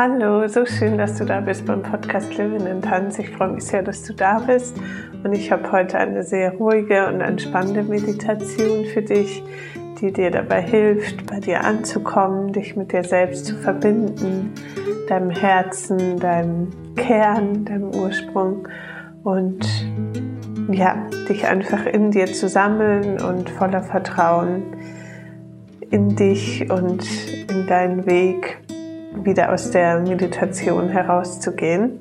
Hallo, so schön, dass du da bist beim Podcast Living in Tanz. Ich freue mich sehr, dass du da bist. Und ich habe heute eine sehr ruhige und entspannende Meditation für dich, die dir dabei hilft, bei dir anzukommen, dich mit dir selbst zu verbinden, deinem Herzen, deinem Kern, deinem Ursprung und ja, dich einfach in dir zu sammeln und voller Vertrauen in dich und in deinen Weg wieder aus der Meditation herauszugehen.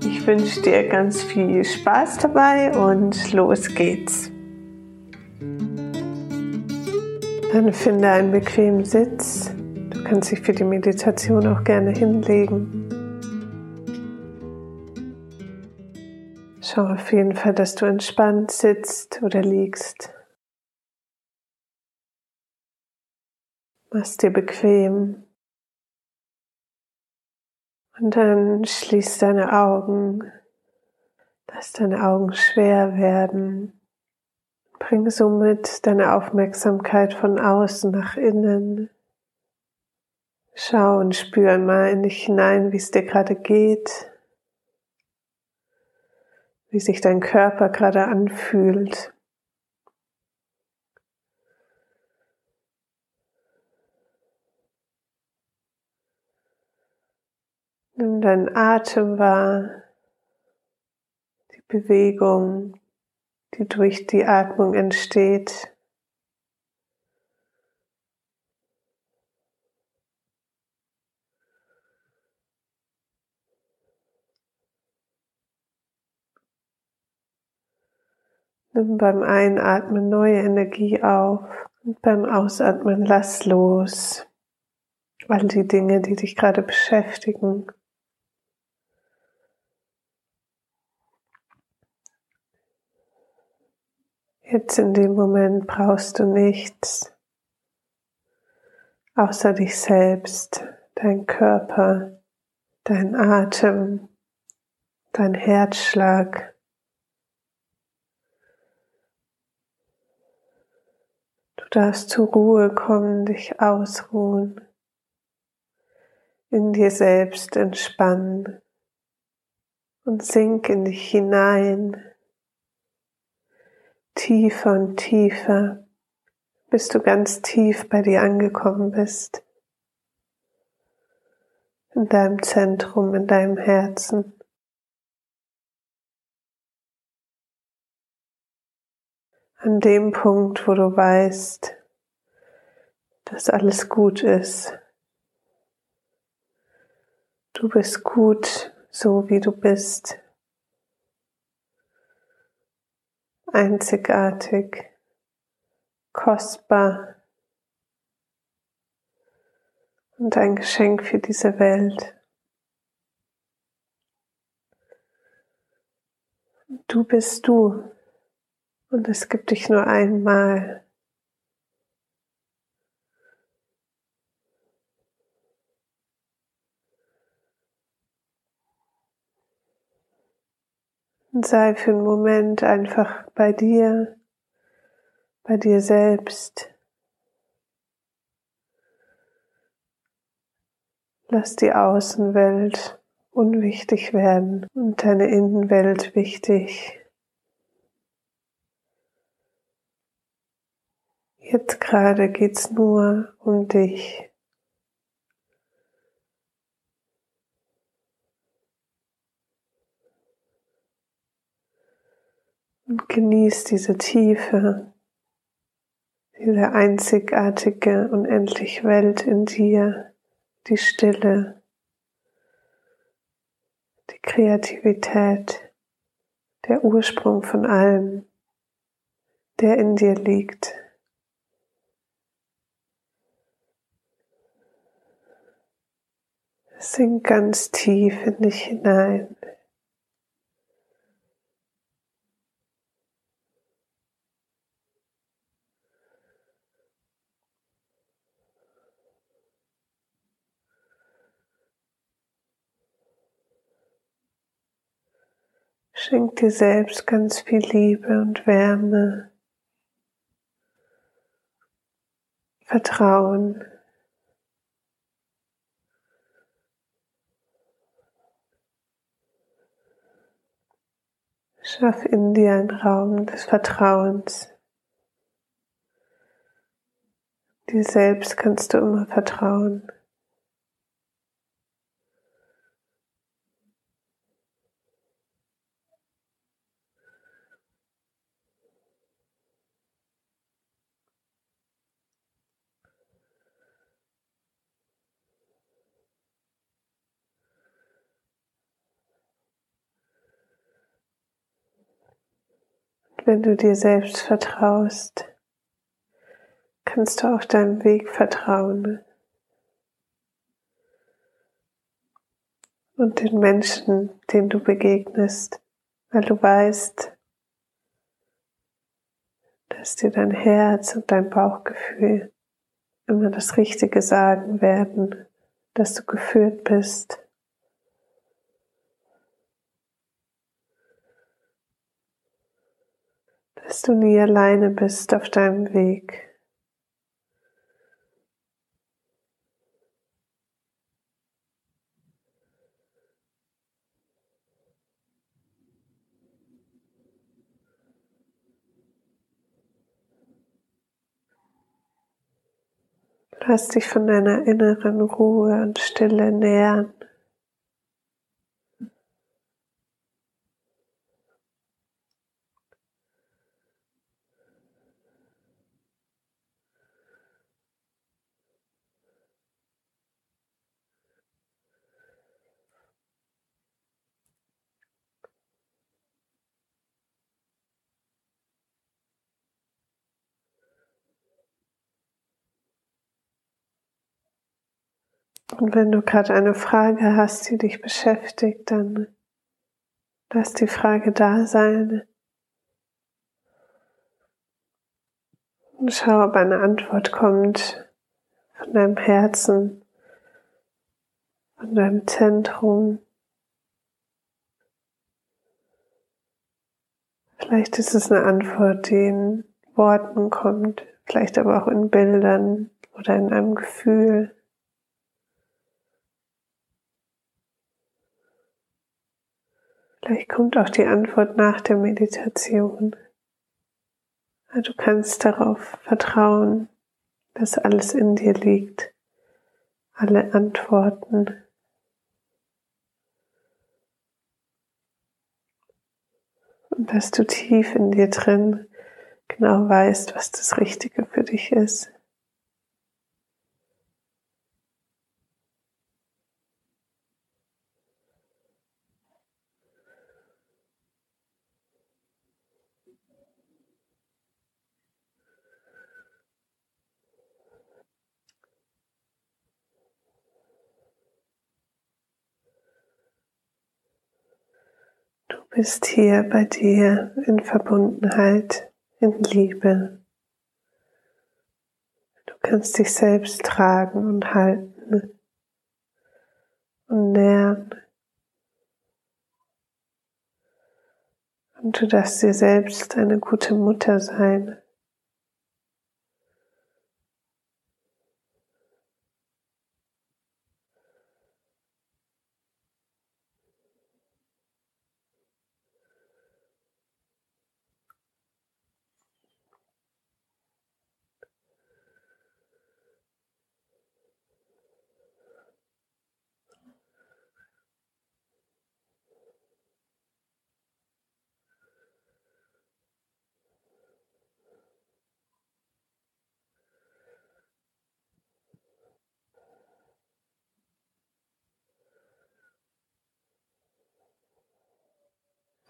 Ich wünsche dir ganz viel Spaß dabei und los geht's. Dann finde einen bequemen Sitz. Du kannst dich für die Meditation auch gerne hinlegen. Schau auf jeden Fall, dass du entspannt sitzt oder liegst. Mach's dir bequem. Und dann schließ deine Augen, lass deine Augen schwer werden. Bring somit deine Aufmerksamkeit von außen nach innen. Schau und spür einmal in dich hinein, wie es dir gerade geht, wie sich dein Körper gerade anfühlt. Nimm deinen Atem wahr, die Bewegung, die durch die Atmung entsteht. Nimm beim Einatmen neue Energie auf und beim Ausatmen lass los all die Dinge, die dich gerade beschäftigen. Jetzt in dem Moment brauchst du nichts außer dich selbst, dein Körper, dein Atem, dein Herzschlag. Du darfst zur Ruhe kommen, dich ausruhen, in dir selbst entspannen und sink in dich hinein tiefer und tiefer, bis du ganz tief bei dir angekommen bist. In deinem Zentrum, in deinem Herzen. An dem Punkt, wo du weißt, dass alles gut ist. Du bist gut, so wie du bist. Einzigartig, kostbar und ein Geschenk für diese Welt. Du bist du und es gibt dich nur einmal. Und sei für einen Moment einfach bei dir, bei dir selbst. Lass die Außenwelt unwichtig werden und deine Innenwelt wichtig. Jetzt gerade geht's nur um dich. Und genieß diese Tiefe, diese einzigartige, unendliche Welt in dir, die Stille, die Kreativität, der Ursprung von allem, der in dir liegt. Sink ganz tief in dich hinein. Schenk dir selbst ganz viel Liebe und Wärme, Vertrauen. Schaff in dir einen Raum des Vertrauens. Dir selbst kannst du immer vertrauen. Wenn du dir selbst vertraust, kannst du auf deinem Weg vertrauen und den Menschen, denen du begegnest, weil du weißt, dass dir dein Herz und dein Bauchgefühl immer das Richtige sagen werden, dass du geführt bist. Dass du nie alleine bist auf deinem Weg. Lass dich von deiner inneren Ruhe und Stille nähern. Und wenn du gerade eine Frage hast, die dich beschäftigt, dann lass die Frage da sein. Und schau, ob eine Antwort kommt von deinem Herzen, von deinem Zentrum. Vielleicht ist es eine Antwort, die in Worten kommt, vielleicht aber auch in Bildern oder in einem Gefühl. Vielleicht kommt auch die Antwort nach der Meditation. Du kannst darauf vertrauen, dass alles in dir liegt, alle Antworten. Und dass du tief in dir drin genau weißt, was das Richtige für dich ist. Bist hier bei dir in Verbundenheit, in Liebe. Du kannst dich selbst tragen und halten und nähren. Und du darfst dir selbst eine gute Mutter sein.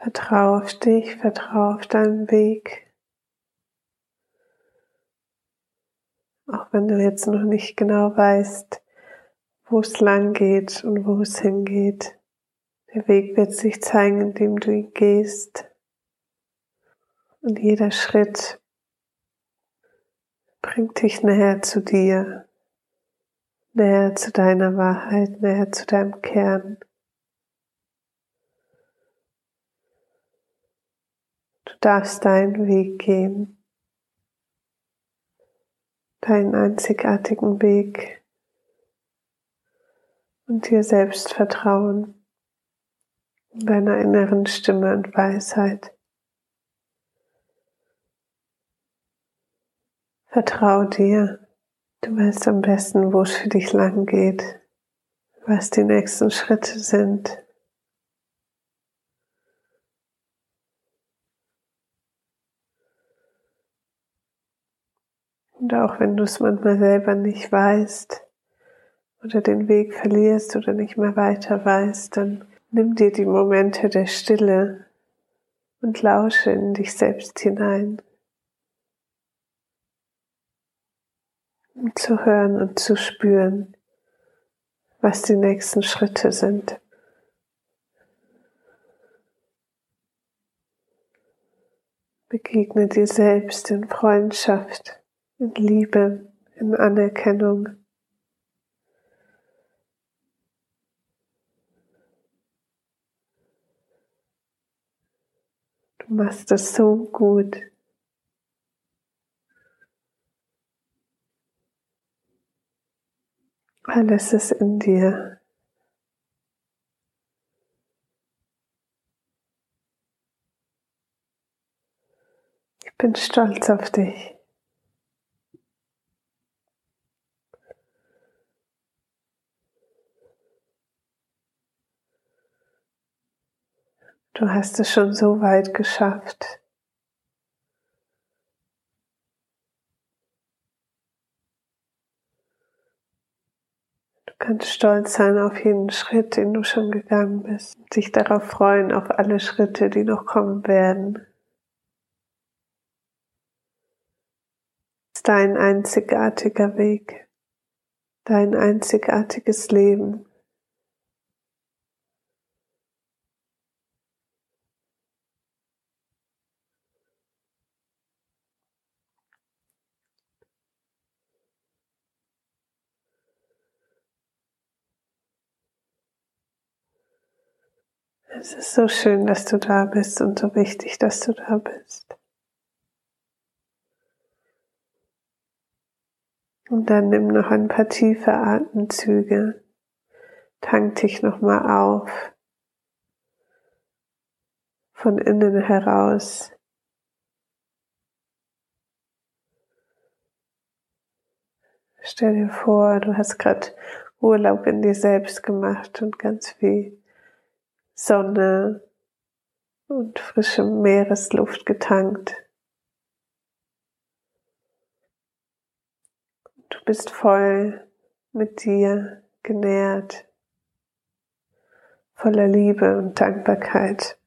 Vertrau auf dich, vertrau auf deinen Weg. Auch wenn du jetzt noch nicht genau weißt, wo es lang geht und wo es hingeht. Der Weg wird sich zeigen, indem du ihn gehst. Und jeder Schritt bringt dich näher zu dir, näher zu deiner Wahrheit, näher zu deinem Kern. Du darfst deinen Weg gehen, deinen einzigartigen Weg. Und dir selbst vertrauen, deiner inneren Stimme und Weisheit. Vertrau dir, du weißt am besten, wo es für dich lang geht, was die nächsten Schritte sind. Und auch wenn du es manchmal selber nicht weißt oder den Weg verlierst oder nicht mehr weiter weißt, dann nimm dir die Momente der Stille und lausche in dich selbst hinein. Um zu hören und zu spüren, was die nächsten Schritte sind. Begegne dir selbst in Freundschaft in Liebe, in Anerkennung. Du machst es so gut. Alles ist in dir. Ich bin stolz auf dich. Du hast es schon so weit geschafft. Du kannst stolz sein auf jeden Schritt, den du schon gegangen bist. Und dich darauf freuen, auf alle Schritte, die noch kommen werden. Dein einzigartiger Weg, dein einzigartiges Leben. Es ist so schön, dass du da bist und so wichtig, dass du da bist. Und dann nimm noch ein paar tiefe Atemzüge. Tank dich nochmal auf. Von innen heraus. Stell dir vor, du hast gerade Urlaub in dir selbst gemacht und ganz viel Sonne und frische Meeresluft getankt. Du bist voll mit dir genährt, voller Liebe und Dankbarkeit,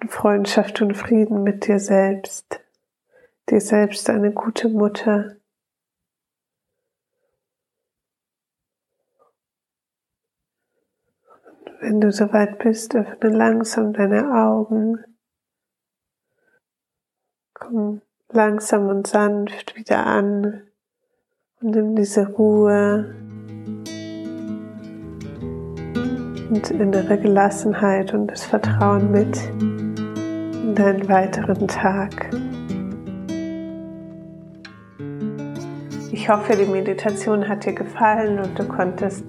in Freundschaft und Frieden mit dir selbst, dir selbst eine gute Mutter, Wenn du soweit bist, öffne langsam deine Augen. Komm langsam und sanft wieder an und nimm diese Ruhe und innere Gelassenheit und das Vertrauen mit in deinen weiteren Tag. Ich hoffe, die Meditation hat dir gefallen und du konntest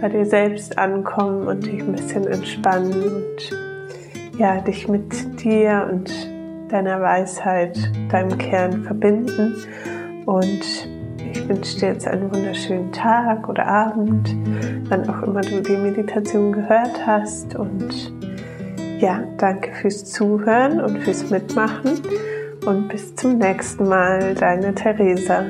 bei dir selbst ankommen und dich ein bisschen entspannen und ja, dich mit dir und deiner Weisheit, deinem Kern verbinden. Und ich wünsche dir jetzt einen wunderschönen Tag oder Abend, wann auch immer du die Meditation gehört hast. Und ja, danke fürs Zuhören und fürs Mitmachen. Und bis zum nächsten Mal, deine Theresa.